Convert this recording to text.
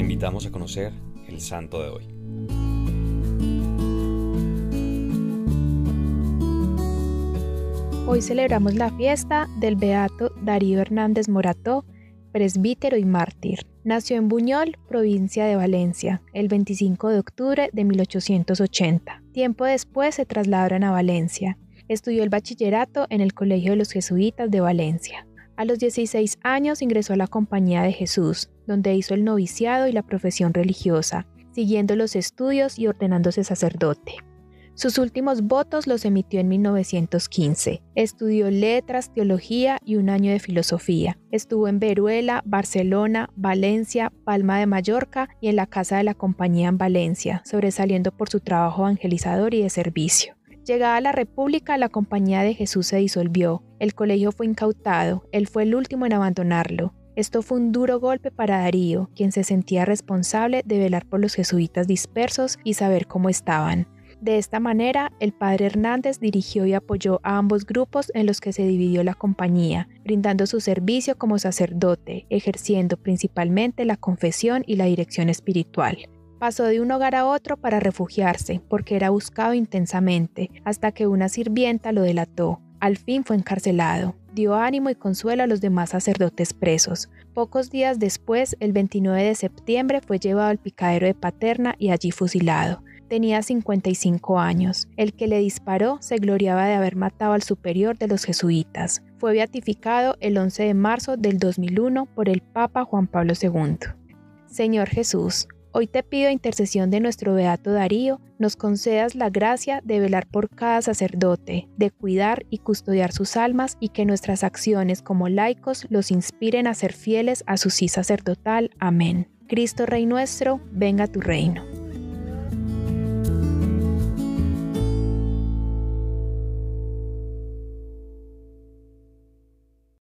Invitamos a conocer el santo de hoy. Hoy celebramos la fiesta del beato Darío Hernández Morató, presbítero y mártir. Nació en Buñol, provincia de Valencia, el 25 de octubre de 1880. Tiempo después se trasladaron a Valencia. Estudió el bachillerato en el Colegio de los Jesuitas de Valencia. A los 16 años ingresó a la Compañía de Jesús, donde hizo el noviciado y la profesión religiosa, siguiendo los estudios y ordenándose sacerdote. Sus últimos votos los emitió en 1915. Estudió letras, teología y un año de filosofía. Estuvo en Veruela, Barcelona, Valencia, Palma de Mallorca y en la Casa de la Compañía en Valencia, sobresaliendo por su trabajo evangelizador y de servicio. Llegada a la República, la Compañía de Jesús se disolvió, el colegio fue incautado, él fue el último en abandonarlo. Esto fue un duro golpe para Darío, quien se sentía responsable de velar por los jesuitas dispersos y saber cómo estaban. De esta manera, el padre Hernández dirigió y apoyó a ambos grupos en los que se dividió la compañía, brindando su servicio como sacerdote, ejerciendo principalmente la confesión y la dirección espiritual. Pasó de un hogar a otro para refugiarse, porque era buscado intensamente, hasta que una sirvienta lo delató. Al fin fue encarcelado. Dio ánimo y consuelo a los demás sacerdotes presos. Pocos días después, el 29 de septiembre, fue llevado al picadero de Paterna y allí fusilado. Tenía 55 años. El que le disparó se gloriaba de haber matado al superior de los jesuitas. Fue beatificado el 11 de marzo del 2001 por el Papa Juan Pablo II. Señor Jesús, Hoy te pido intercesión de nuestro Beato Darío, nos concedas la gracia de velar por cada sacerdote, de cuidar y custodiar sus almas y que nuestras acciones como laicos los inspiren a ser fieles a su sí sacerdotal. Amén. Cristo Rey nuestro, venga tu reino.